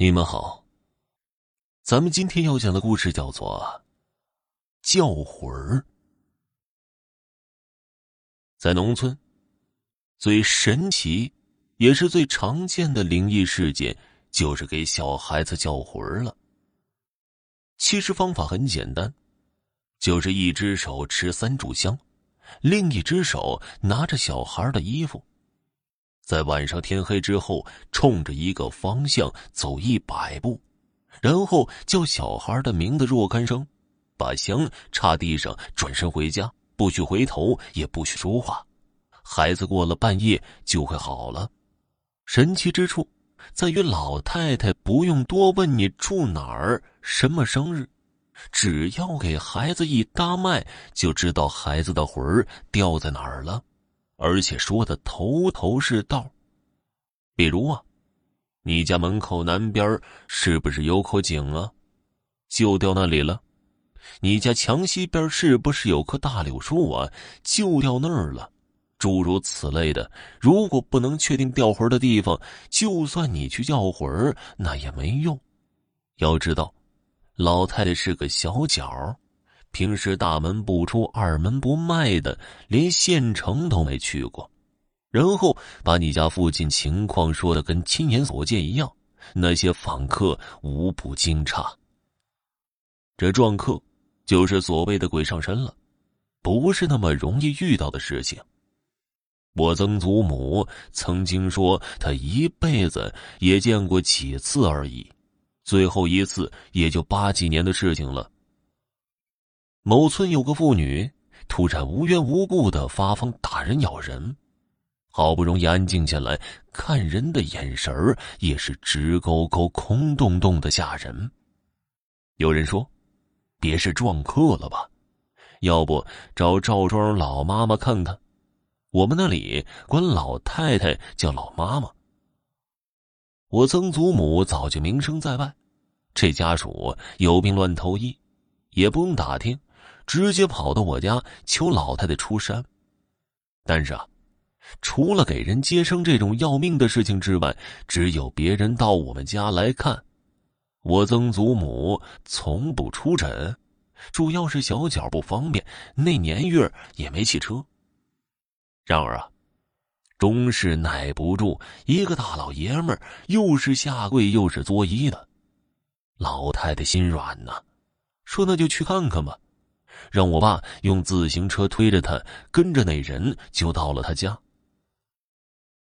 你们好，咱们今天要讲的故事叫做《叫魂儿》。在农村，最神奇也是最常见的灵异事件，就是给小孩子叫魂儿了。其实方法很简单，就是一只手持三炷香，另一只手拿着小孩的衣服。在晚上天黑之后，冲着一个方向走一百步，然后叫小孩的名字若干声，把香插地上，转身回家，不许回头，也不许说话。孩子过了半夜就会好了。神奇之处在于，老太太不用多问你住哪儿、什么生日，只要给孩子一搭脉，就知道孩子的魂儿掉在哪儿了。而且说的头头是道，比如啊，你家门口南边是不是有口井啊？就掉那里了。你家墙西边是不是有棵大柳树啊？就掉那儿了。诸如此类的，如果不能确定掉魂的地方，就算你去叫魂那也没用。要知道，老太太是个小脚。平时大门不出二门不迈的，连县城都没去过，然后把你家附近情况说的跟亲眼所见一样，那些访客无不惊诧。这撞客就是所谓的鬼上身了，不是那么容易遇到的事情。我曾祖母曾经说，她一辈子也见过几次而已，最后一次也就八几年的事情了。某村有个妇女，突然无缘无故的发疯打人咬人，好不容易安静下来，看人的眼神儿也是直勾勾、空洞洞的吓人。有人说：“别是撞客了吧？要不找赵庄老妈妈看看？我们那里管老太太叫老妈妈。”我曾祖母早就名声在外，这家属有病乱投医，也不用打听。直接跑到我家求老太太出山，但是啊，除了给人接生这种要命的事情之外，只有别人到我们家来看，我曾祖母从不出诊，主要是小脚不方便，那年月也没汽车。然而啊，终是耐不住一个大老爷们儿又是下跪又是作揖的，老太太心软呐，说那就去看看吧。让我爸用自行车推着他，跟着那人就到了他家。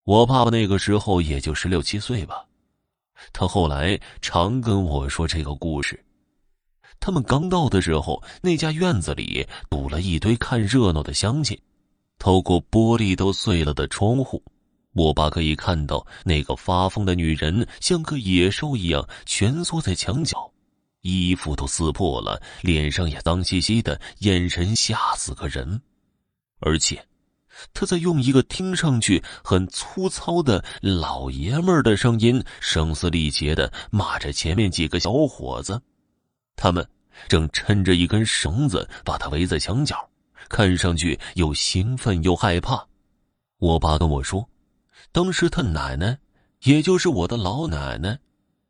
我爸爸那个时候也就十六七岁吧，他后来常跟我说这个故事。他们刚到的时候，那家院子里堵了一堆看热闹的乡亲，透过玻璃都碎了的窗户，我爸可以看到那个发疯的女人像个野兽一样蜷缩在墙角。衣服都撕破了，脸上也脏兮兮的，眼神吓死个人。而且，他在用一个听上去很粗糙的老爷们儿的声音，声嘶力竭的骂着前面几个小伙子。他们正抻着一根绳子把他围在墙角，看上去又兴奋又害怕。我爸跟我说，当时他奶奶，也就是我的老奶奶。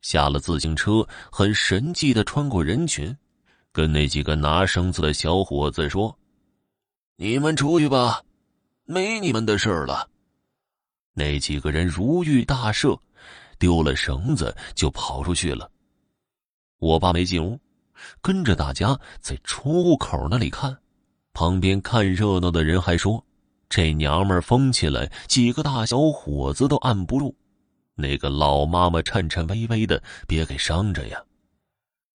下了自行车，很神气的穿过人群，跟那几个拿绳子的小伙子说：“你们出去吧，没你们的事了。”那几个人如遇大赦，丢了绳子就跑出去了。我爸没进屋，跟着大家在窗户口那里看。旁边看热闹的人还说：“这娘们疯起来，几个大小伙子都按不住。”那个老妈妈颤颤巍巍的，别给伤着呀！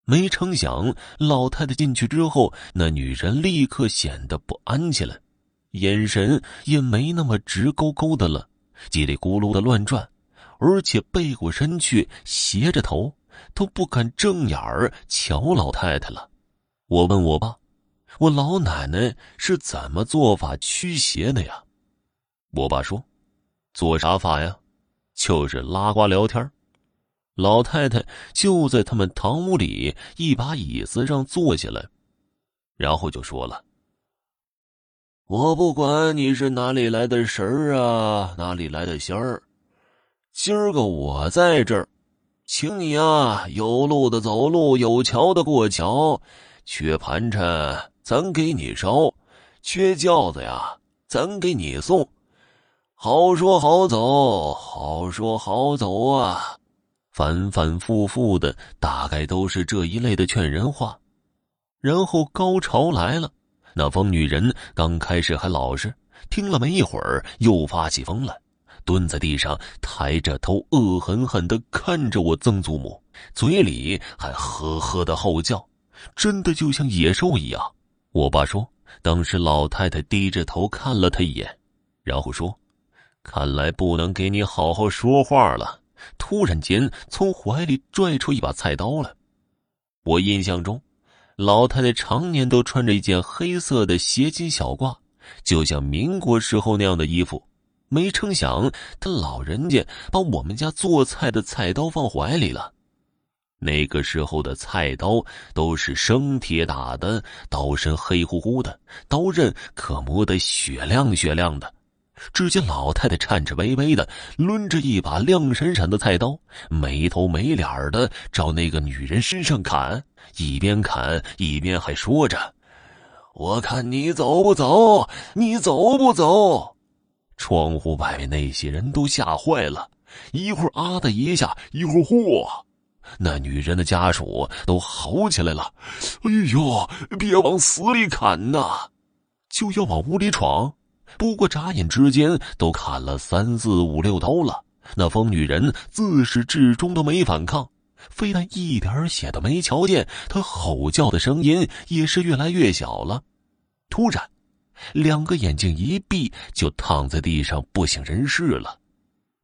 没成想，老太太进去之后，那女人立刻显得不安起来，眼神也没那么直勾勾的了，叽里咕噜的乱转，而且背过身去，斜着头，都不敢正眼儿瞧老太太了。我问我爸：“我老奶奶是怎么做法驱邪的呀？”我爸说：“做啥法呀？”就是拉呱聊天老太太就在他们堂屋里一把椅子上坐下来，然后就说了：“我不管你是哪里来的神儿啊，哪里来的仙儿，今儿个我在这儿，请你啊，有路的走路，有桥的过桥。缺盘缠，咱给你烧；缺轿子呀，咱给你送。好说好走，好说好走啊！反反复复的，大概都是这一类的劝人话。然后高潮来了，那疯女人刚开始还老实，听了没一会儿，又发起疯来，蹲在地上，抬着头，恶狠狠的看着我曾祖母，嘴里还呵呵的吼叫，真的就像野兽一样。我爸说，当时老太太低着头看了他一眼，然后说。看来不能给你好好说话了。突然间，从怀里拽出一把菜刀来。我印象中，老太太常年都穿着一件黑色的斜襟小褂，就像民国时候那样的衣服。没成想，她老人家把我们家做菜的菜刀放怀里了。那个时候的菜刀都是生铁打的，刀身黑乎乎的，刀刃可磨得雪亮雪亮的。只见老太太颤颤巍巍的抡着一把亮闪闪的菜刀，没头没脸的朝那个女人身上砍，一边砍一边还说着：“我看你走不走，你走不走？”窗户外面那些人都吓坏了，一会儿啊的一下，一会儿嚯，那女人的家属都嚎起来了：“哎呦，别往死里砍呐！”就要往屋里闯。不过眨眼之间，都砍了三四五六刀了。那疯女人自始至终都没反抗，非但一点血都没瞧见，她吼叫的声音也是越来越小了。突然，两个眼睛一闭，就躺在地上不省人事了。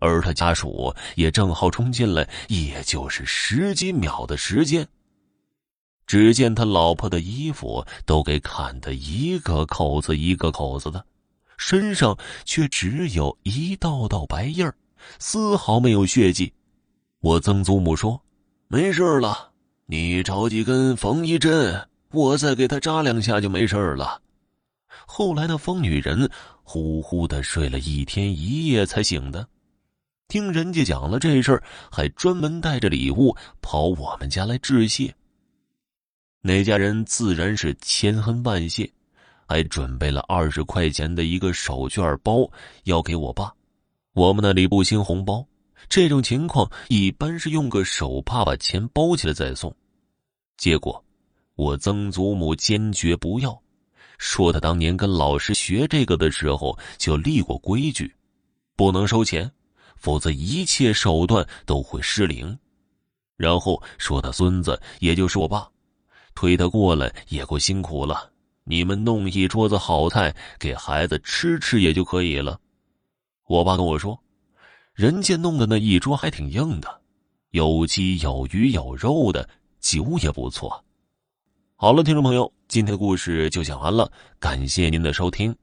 而他家属也正好冲进来，也就是十几秒的时间。只见他老婆的衣服都给砍得一个口子一个口子的。身上却只有一道道白印儿，丝毫没有血迹。我曾祖母说：“没事了，你找几根缝衣针，我再给他扎两下就没事了。”后来那疯女人呼呼的睡了一天一夜才醒的，听人家讲了这事儿，还专门带着礼物跑我们家来致谢。那家人自然是千恩万谢。还准备了二十块钱的一个手绢包，要给我爸。我们那里不兴红包，这种情况一般是用个手帕把钱包起来再送。结果，我曾祖母坚决不要，说他当年跟老师学这个的时候就立过规矩，不能收钱，否则一切手段都会失灵。然后说他孙子，也就是我爸，推他过来也够辛苦了。你们弄一桌子好菜给孩子吃吃也就可以了。我爸跟我说，人家弄的那一桌还挺硬的，有鸡有鱼有肉的，酒也不错。好了，听众朋友，今天的故事就讲完了，感谢您的收听。